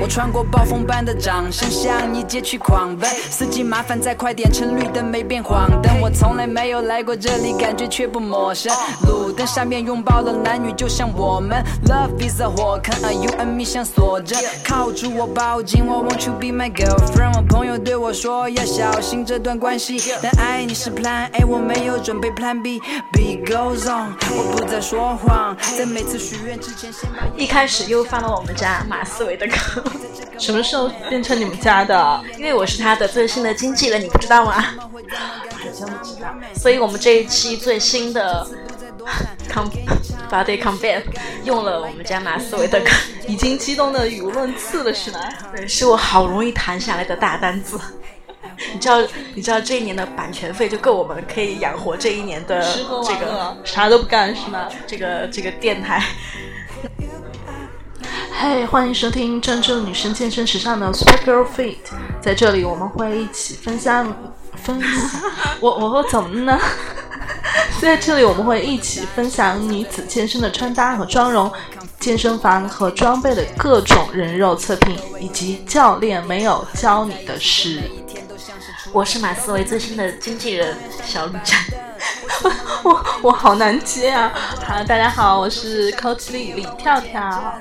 我穿过暴风般的掌声，向你街区狂奔。司机麻烦再快点，趁绿灯没变黄灯。我从来没有来过这里，感觉却不陌生。路灯下面拥抱了男女就像我们，Love is a 火坑，Are you and me 相锁着。靠住我，抱紧我，Won't you be my girlfriend？我朋友对我说要小心这段关系，但爱你是 Plan A，我没有准备 Plan B。Be goes on，我不再说谎，在每次许愿之前先把。一开始又放了我们家马思唯的歌，什么时候变成你们家的？因为我是他的最新的经纪人，你不知道吗？好像不知道。所以我们这一期最新的 com body combat 用了我们家马思唯的歌，已经激动的语无伦次了，是吗？对，是我好容易谈下来的大单子。你知道，你知道这一年的版权费就够我们可以养活这一年的这个啥都不干是吗？这个这个电台。嘿，欢迎收听专注女生健身时尚的 Super Girl Fit，在这里我们会一起分享分享。我 我我怎么呢？在这里我们会一起分享女子健身的穿搭和妆容，健身房和装备的各种人肉测评，以及教练没有教你的事。我是马思唯最新的经纪人小李站。我我好难接啊！好，大家好，我是 Coach 李李跳跳，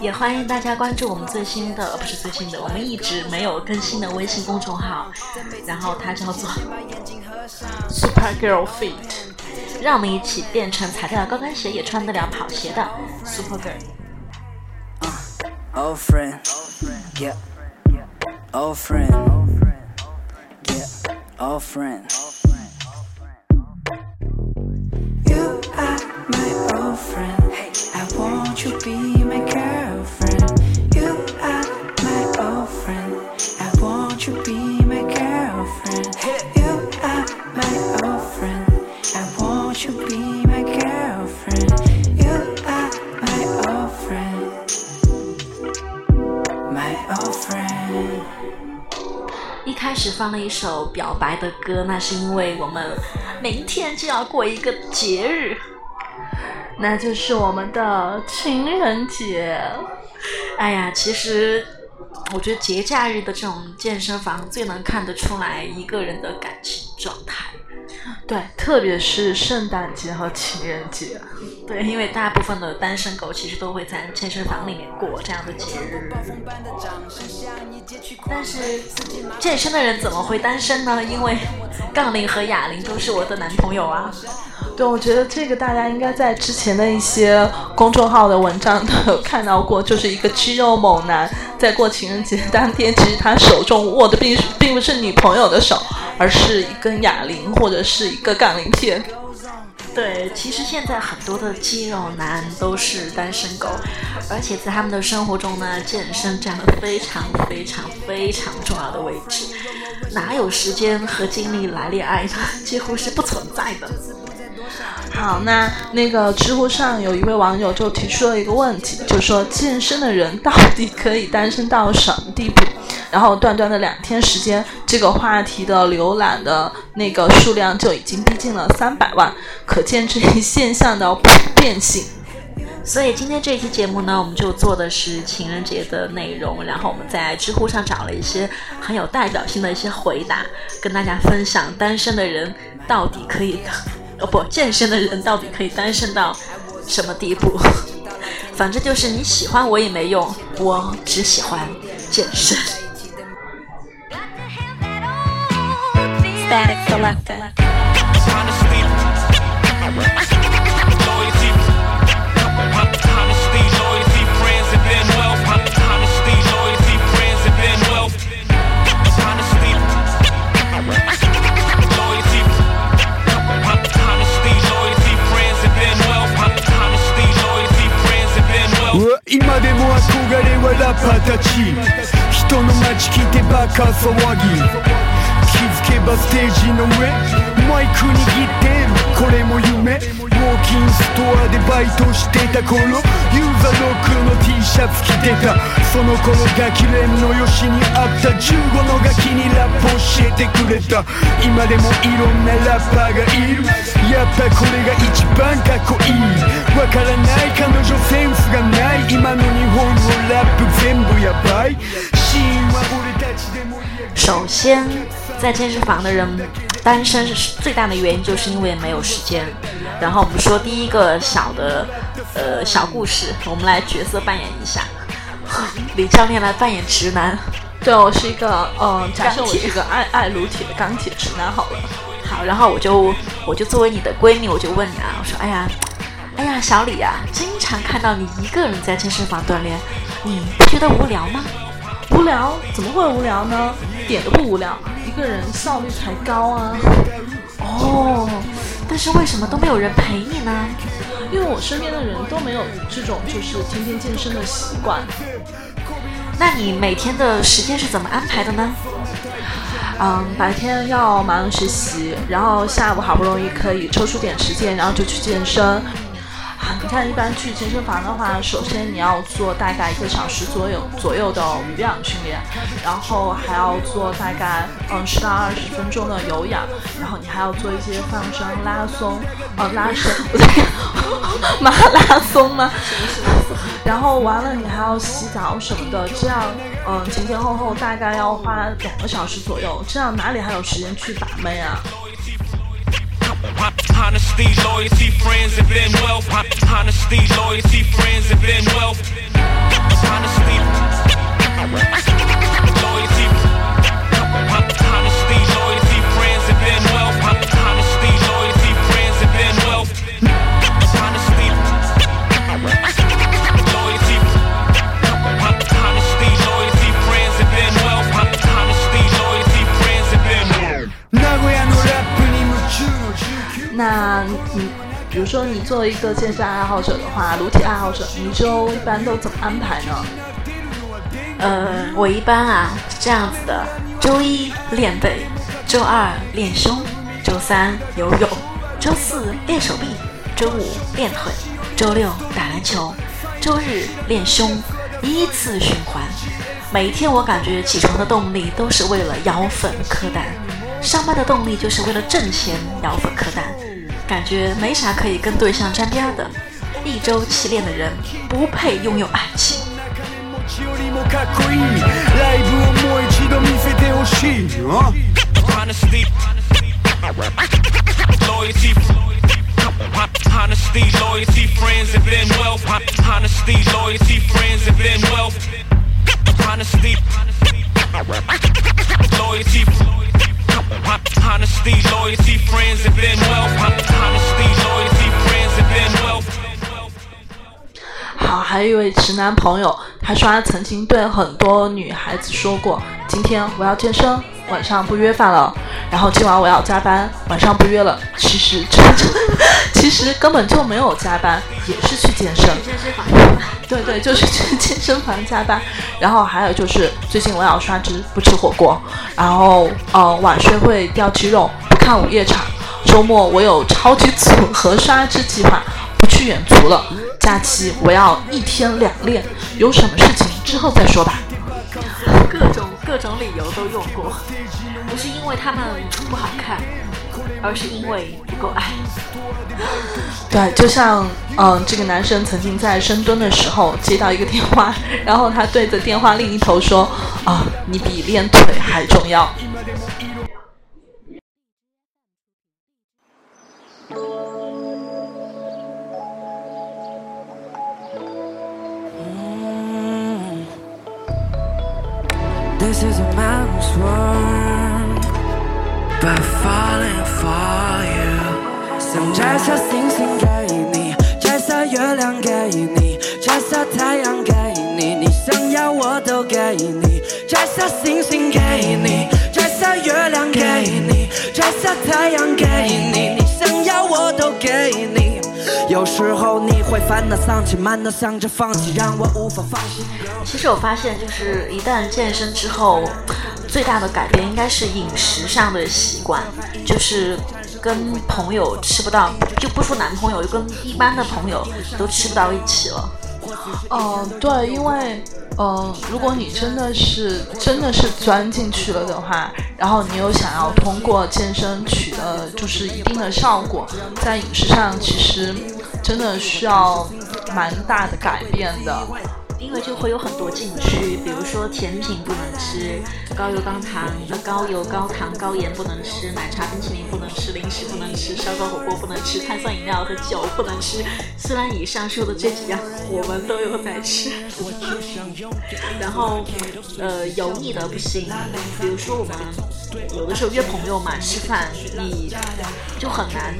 也欢迎大家关注我们最新的，不是最新的，我们一直没有更新的微信公众号，然后它叫做 Super Girl Feet，让我们一起变成踩得了高跟鞋也穿得了跑鞋的 Super Girl。Old friend, yeah, old friend, yeah, old friend. 一开始放了一首表白的歌，那是因为我们明天就要过一个节日，那就是我们的情人节。哎呀，其实我觉得节假日的这种健身房最能看得出来一个人的感情状态。对，特别是圣诞节和情人节。对，因为大部分的单身狗其实都会在健身房里面过这样的节日。但是健身的人怎么会单身呢？因为杠铃和哑铃都是我的男朋友啊。对，我觉得这个大家应该在之前的一些公众号的文章都有看到过，就是一个肌肉猛男在过情人节当天，其实他手中握的并并不是女朋友的手，而是一根哑铃或者是一个杠铃片。对，其实现在很多的肌肉男都是单身狗，而且在他们的生活中呢，健身占了非常非常非常重要的位置，哪有时间和精力来恋爱呢？几乎是不存在的。好，那那个知乎上有一位网友就提出了一个问题，就说健身的人到底可以单身到什么地步？然后短短的两天时间，这个话题的浏览的那个数量就已经逼近了三百万，可见这一现象的普遍性。所以今天这一期节目呢，我们就做的是情人节的内容，然后我们在知乎上找了一些很有代表性的一些回答，跟大家分享单身的人到底可以，哦不，健身的人到底可以单身到什么地步？反正就是你喜欢我也没用，我只喜欢健身。Static Elephant れはラッパーたち人の街聞いてバカ騒ぎ。気づけばステージの上。マイク握ってる。これも夢。ウォー金ストアでバイトしてた頃。ユーザーロックの T シャツ着てた。その頃ガキ連のよしにあった。15のガキにラップ教えてくれた。今でもいろんなラッパーがいる。やっぱこれが一番かっこいいわからない彼女センスがない今の日本のラップ全部やばいシーンは俺たちでも首先，在健身房的人单身是最大的原因，就是因为没有时间。然后我们说第一个小的呃小故事，我们来角色扮演一下。李教练来扮演直男，对我是一个，嗯、假设我钢铁是一个爱爱撸铁的钢铁直男好了。 好，然后我就我就作为你的闺蜜，我就问你啊，我说，哎呀，哎呀，小李啊，经常看到你一个人在健身房锻炼，你不觉得无聊吗？无聊？怎么会无聊呢？一点都不无聊，一个人效率才高啊。哦，但是为什么都没有人陪你呢？因为我身边的人都没有这种就是天天健身的习惯。那你每天的时间是怎么安排的呢？嗯，白天要忙学习，然后下午好不容易可以抽出点时间，然后就去健身。啊，你看，一般去健身房的话，首先你要做大概一个小时左右左右的无氧训练，然后还要做大概嗯十到二十分钟的有氧，然后你还要做一些放松、拉松，呃拉伸，不对，马拉松吗？然后完了，你还要洗澡什么的，这样，嗯，前前后后大概要花两个小时左右，这样哪里还有时间去把妹啊？你作为一个健身爱好者的话，撸铁爱好者，你一周一般都怎么安排呢？呃，我一般啊是这样子的：周一练背，周二练胸，周三游泳，周四练手臂，周五练腿，周六打篮球，周日练胸，依次循环。每一天我感觉起床的动力都是为了摇粉磕蛋，上班的动力就是为了挣钱摇粉磕蛋，感觉没啥可以跟对象沾边儿的。一周七练的人不配拥有爱情。持ちよりもかっこいいライブをもう一度見せてほしいあ Honesty, loyalty, honesty, loyalty, friends, and then wealth. Honesty, loyalty, friends, and then wealth. Honesty, loyalty, Honesty, loyalty, friends, and then wealth. Honesty, loyalty, friends, and then wealth. 好，还有一位直男朋友，他说他曾经对很多女孩子说过：“今天我要健身，晚上不约饭了。”然后今晚我要加班，晚上不约了。其实这其实根本就没有加班，也是去健身。房对对，就是去健身房加班。然后还有就是最近我要刷脂，不吃火锅。然后呃，晚睡会掉肌肉，不看午夜场。周末我有超级组合刷脂计划，不去远足了。假期我要一天两练，有什么事情之后再说吧。各种理由都用过，不是因为他们不好看，而是因为不够爱。对，就像嗯，这个男生曾经在深蹲的时候接到一个电话，然后他对着电话另一头说：“啊，你比练腿还重要。” Falling for you。想摘下星星给你，摘下月亮给你，摘下太阳给你，你想要我都给你。摘下星星给你，摘下月亮给你，摘下太阳给你，你想要我都给你。有时候你会烦恼丧气，满脑想着放弃，让我无法放心。其实我发现，就是一旦健身之后，最大的改变应该是饮食上的习惯，就是跟朋友吃不到，就不说男朋友，就跟一般的朋友都吃不到一起了。嗯，对，因为，嗯，如果你真的是真的是钻进去了的话，然后你又想要通过健身取得就是一定的效果，在饮食上其实真的需要蛮大的改变的。因为就会有很多禁区，比如说甜品不能吃，高油高糖、高油高糖高盐不能吃，奶茶冰淇淋不能吃，零食不能吃，烧烤火锅不能吃，碳酸饮料和酒不能吃。虽然以上说的这几样我们都有在吃，然后呃油腻的不行，比如说我们有的时候约朋友嘛吃饭，你就很难。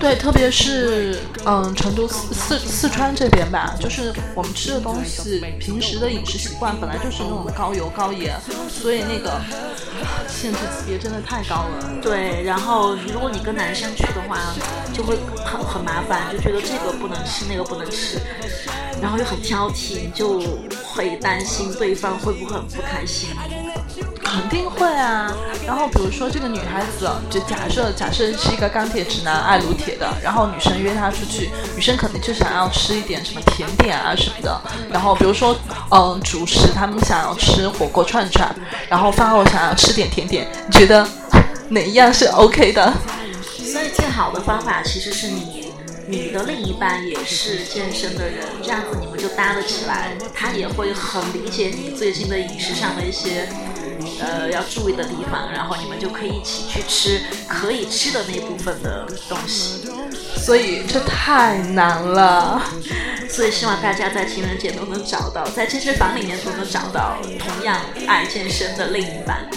对，特别是嗯，成都四四四川这边吧，就是我们吃的东西，是平时的饮食习惯本来就是那种高油高盐，所以那个限制级别真的太高了。对，然后如果你跟男生去的话，就会很很麻烦，就觉得这个不能吃，那个不能吃，然后又很挑剔，就会担心对方会不会很不开心。肯定会啊。然后比如说这个女孩子，就假设假设是一个钢铁直男，爱撸铁的，然后女生约他出去，女生肯定就想要吃一点什么甜点啊什么的。然后比如说，嗯，主食他们想要吃火锅串串，然后饭后想要吃点甜点，你觉得哪一样是 OK 的？所以最好的方法其实是你你的另一半也是健身的人，这样子你们就搭得起来，他也会很理解你最近的饮食上的一些。呃，要注意的地方，然后你们就可以一起去吃可以吃的那部分的东西。所以这太难了，所以希望大家在情人节都能找到，在健身房里面都能找到同样爱健身的另一半。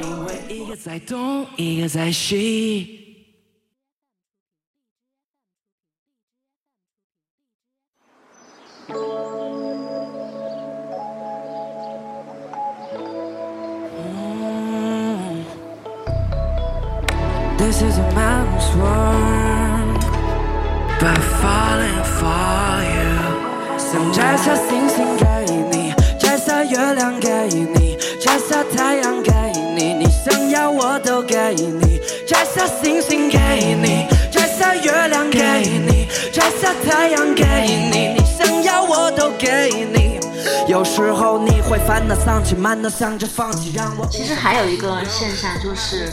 因为一个在东，一个在西。This is a man's world, but falling for you。想摘下星星给你，摘下月亮给你，摘下太阳给你，你想要我都给你。摘下星星给你，摘下月亮给你，摘下太阳给你，你想要我都给你。有时候你会烦恼丧气，满脑想着放弃，让我。其实还有一个现象就是，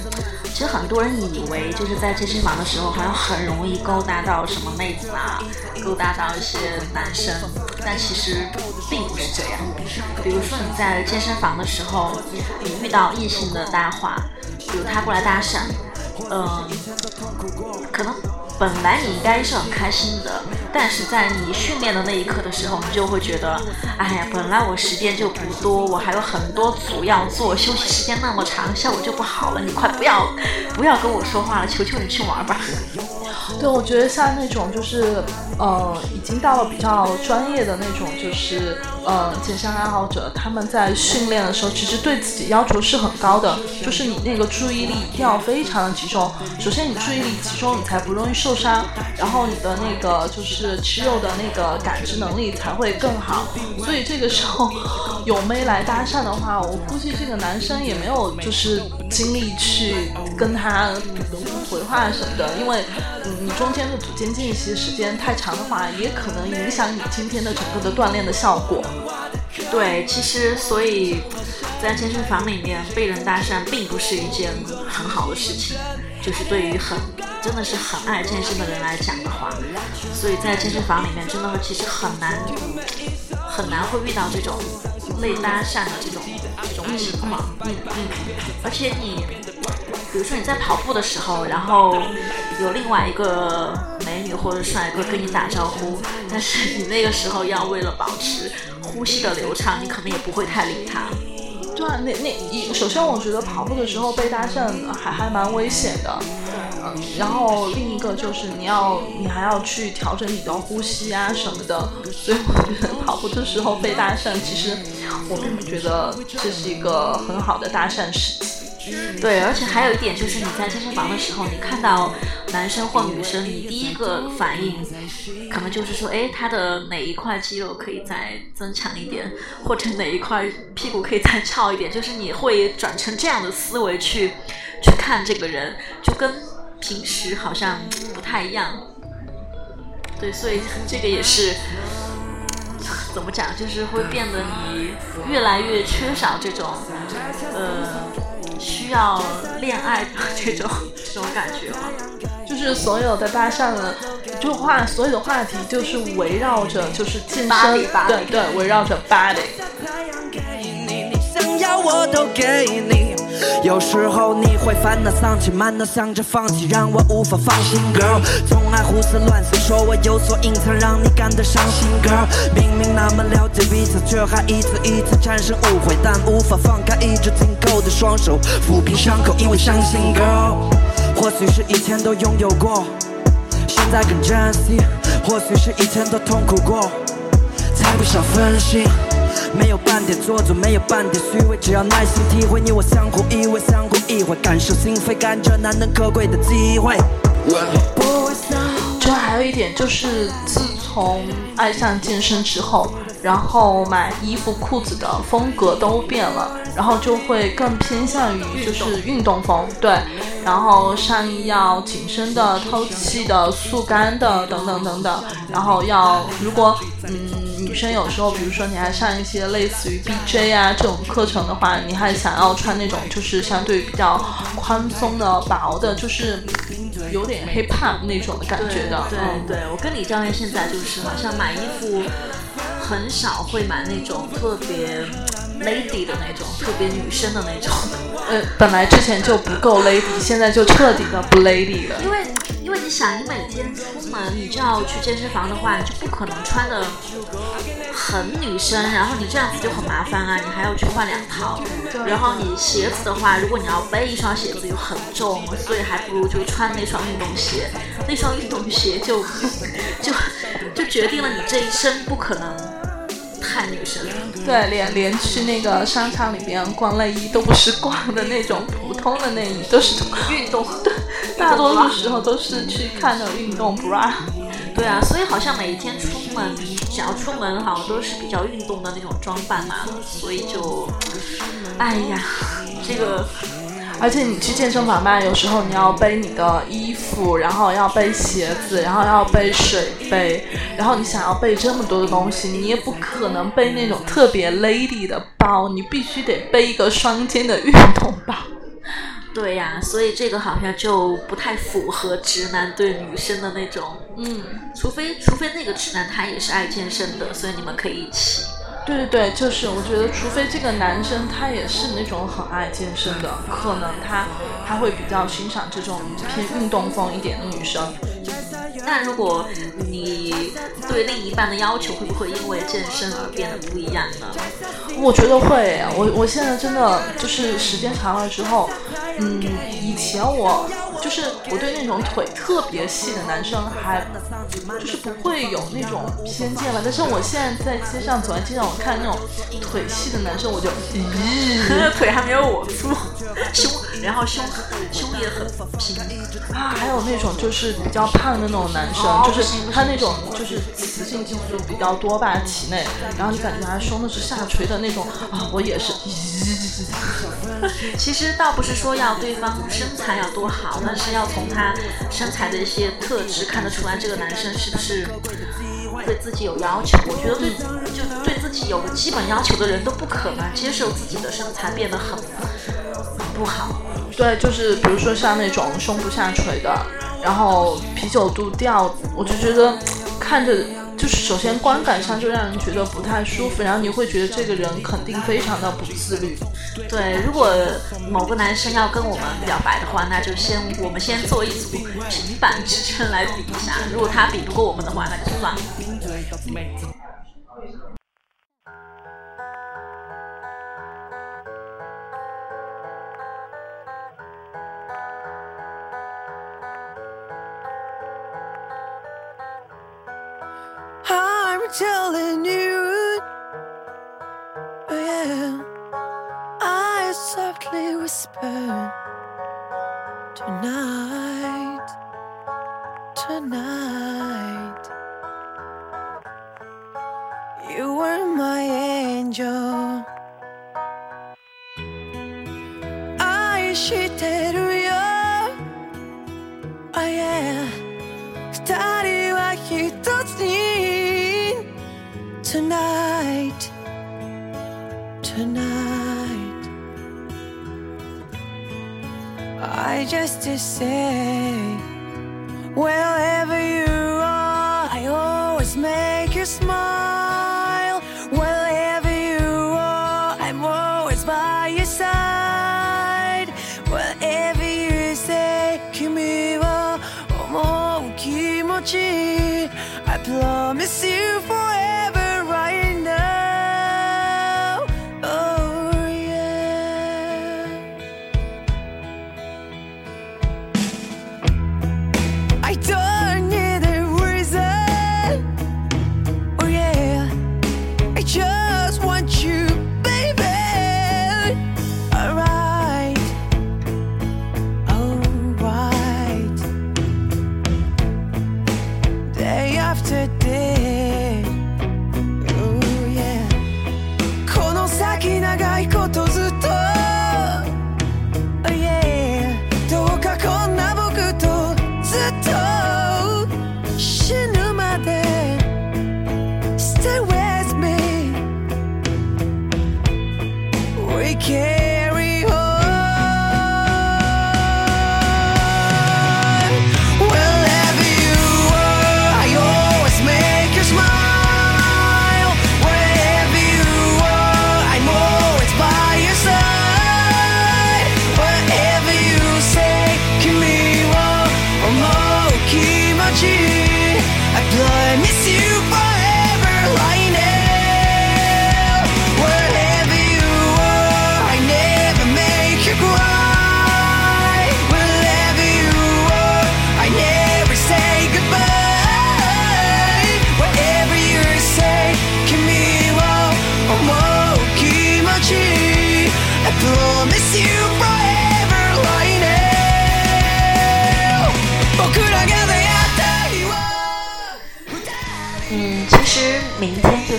其实很多人以为就是在健身房的时候，好像很容易勾搭到什么妹子啊，勾搭到一些男生，但其实并不是这样。比如说你在健身房的时候，你遇到异性的搭话，比如他过来搭讪，嗯、可能本来你应该是很开心的，但是在你训练的那一刻的时候，你就会觉得，哎呀，本来我时间就不多，我还有很多组要做，休息时间那么长，效果就不好了。你快不要不要跟我说话了，求求你去玩吧。对，我觉得像那种就是，呃，已经到了比较专业的那种，就是呃，健身爱好者，他们在训练的时候，其实对自己要求是很高的，就是你那个注意力一定要非常的集中。首先，你注意力集中，你才不容易受伤，然后你的那个就是肌肉的那个感知能力才会更好。所以这个时候有妹来搭讪的话，我估计这个男生也没有就是精力去跟他回话什么的，因为嗯，你中间的组间间隙时间太长的话，也可能影响你今天的整个的锻炼的效果。对，其实所以在健身房里面被人搭讪并不是一件很好的事情，就是对于很真的是很爱健身的人来讲的话，所以在健身房里面真的其实很难很难会遇到这种被搭讪的这种这种情况。嗯嗯，而且你比如说你在跑步的时候，然后有另外一个美女或者帅哥跟你打招呼，但是你那个时候要为了保持呼吸的流畅，你可能也不会太理他。对啊，那那一首先我觉得跑步的时候被搭讪还还蛮危险的，嗯，然后另一个就是你要你还要去调整你的呼吸啊什么的，所以我觉得跑步的时候被搭讪，其实我并不觉得这是一个很好的搭讪时机。对，而且还有一点就是你在健身房的时候，你看到男生或女生，你第一个反应可能就是说，哎，他的哪一块肌肉可以再增强一点，或者哪一块屁股可以再翘一点，就是你会转成这样的思维去去看这个人，就跟平时好像不太一样。对，所以这个也是怎么讲，就是会变得你越来越缺少这种呃需要恋爱的这种 这种感觉吗。就是所有的搭讪的，就话所有的话题就是围绕着就是健身对对，围绕着 body。你想要我都给你。有时候你会烦恼丧气，满脑想着放弃，让我无法放心，girl。总爱胡思乱想，说我有所隐藏，让你感到伤心，girl。明明那么了解彼此，却还一次一次产生误会，但无法放开一直紧扣的双手，抚平伤口，因为相信，girl。或许是以前都拥有过，现在更珍惜，或许是以前都痛苦过。才不想分心，没有半点做作，没有半点虚伪，只要耐心体会你我相互依偎，相互意会，感受心扉，感觉难能可贵的机会。就还有一点就是，自从爱上健身之后，然后买衣服、裤子的风格都变了，然后就会更偏向于就是运动风，对，然后上衣要紧身的、透气的、速干的等等等等，然后要如果嗯女生有时候，比如说你还上一些类似于 BJ 啊这种课程的话，你还想要穿那种就是相对比较宽松的、薄的，就是有点 hip hop 那种的感觉的，对嗯对，我跟李教练现在就是好像买衣服很少会买那种特别 lady 的那种，特别女生的那种，呃，本来之前就不够 lady，现在就彻底的不 lady 了。因为因为你想，你每天出门你就要去健身房的话，你就不可能穿的很女生，然后你这样子就很麻烦啊，你还要去换两套，然后你鞋子的话，如果你要背一双鞋子又很重，所以还不如就穿那双运动鞋，那双运动鞋就就就决定了你这一生不可能太女生。对，连连去那个商场里边逛内衣都不是逛的那种普通的内衣，都是运动。对，大多数时候都是去看的运动 bra。对啊，所以好像每一天出门，想要出门好像都是比较运动的那种装扮嘛，所以就，哎呀，这个而且你去健身房吧，有时候你要背你的衣服，然后要背鞋子，然后要背水杯，然后你想要背这么多的东西，你也不可能背那种特别 lady 的包，你必须得背一个双肩的运动包。对呀、所以这个好像就不太符合直男对女生的那种，嗯，除非除非那个直男他也是爱健身的，所以你们可以一起。对对对，就是我觉得，除非这个男生他也是那种很爱健身的，可能他他会比较欣赏这种偏运动风一点的女生。那如果你对另一半的要求会不会因为健身而变得不一样呢？我觉得会，我我现在真的就是时间长了之后，嗯，以前我就是我对那种腿特别细的男生还就是不会有那种偏见吧，但是我现在在街上走在街上，我看那种腿细的男生，我就咦 腿还没有我粗，胸然后胸胸也很平。啊，还有那种就是比较胖的那种男生，就是他那种就是雌性激素比较多吧，体内，然后你感觉他胸都是下垂的那种啊，我也是，其实倒不是说要对方身材要多好，但是要从他身材的一些特质看得出来，这个男生是不是对自己有要求。我觉得对就对自己有个基本要求的人都不可能接受自己的身材变得很很不好。对，就是比如说像那种胸部下垂的，然后啤酒肚掉，我就觉得看着首先观感上就让人觉得不太舒服，然后你会觉得这个人肯定非常的不自律。对，如果某个男生要跟我们表白的话，那就先我们先做一组平板支撑来比一下。如果他比不过我们的话，那就算了。Telling you, oh yeah. I softly whisper tonight, tonight. to say. Wherever you are, I always make you smile. Wherever you are, I'm always by your side. Wherever you say, Kimi wa omou kimochi, I promise you.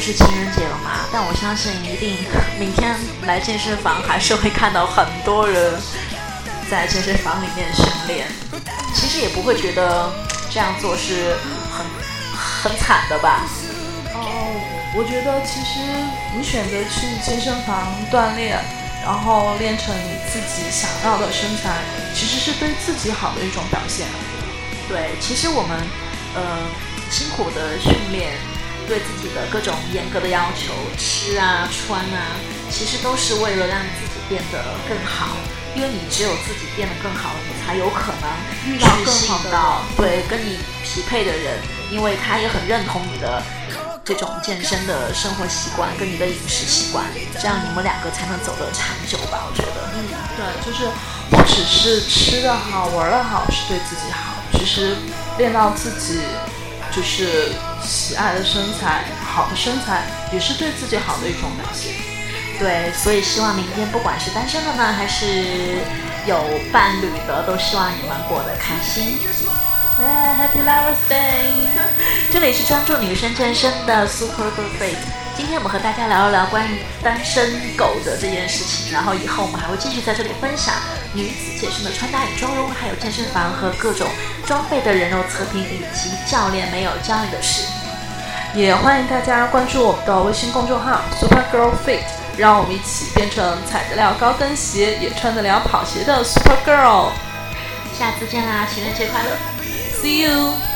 就是情人节了嘛，但我相信一定明天来健身房还是会看到很多人在健身房里面训练。其实也不会觉得这样做是很很惨的吧？哦，我觉得其实你选择去健身房锻炼，然后练成你自己想要的身材，其实是对自己好的一种表现。对，其实我们呃辛苦的训练，对自己的各种严格的要求，吃啊穿啊，其实都是为了让自己变得更好。因为你只有自己变得更好，你才有可能遇到更好的对跟你匹配的人，因为他也很认同你的这种健身的生活习惯跟你的饮食习惯，这样你们两个才能走得长久吧？我觉得。嗯，对，就是不只是吃的好、玩的好是对自己好，其实练到自己就是喜爱的身材、好的身材，也是对自己好的一种表现。对，所以希望明天不管是单身的呢，还是有伴侣的，都希望你们过得开心。，Happy Lovers Day！这里是专注女生健身的 Super Girl Fit。今天我们和大家聊一聊关于单身狗的这件事情，然后以后我们还会继续在这里分享女子健身的穿搭与妆容，还有健身房和各种装备的人肉测评，以及教练没有教你的事。也欢迎大家关注我们的微信公众号 Super Girl Fit，让我们一起变成踩得了高跟鞋，也穿得了跑鞋的 Super Girl。下次见啦，情人节快乐！See you。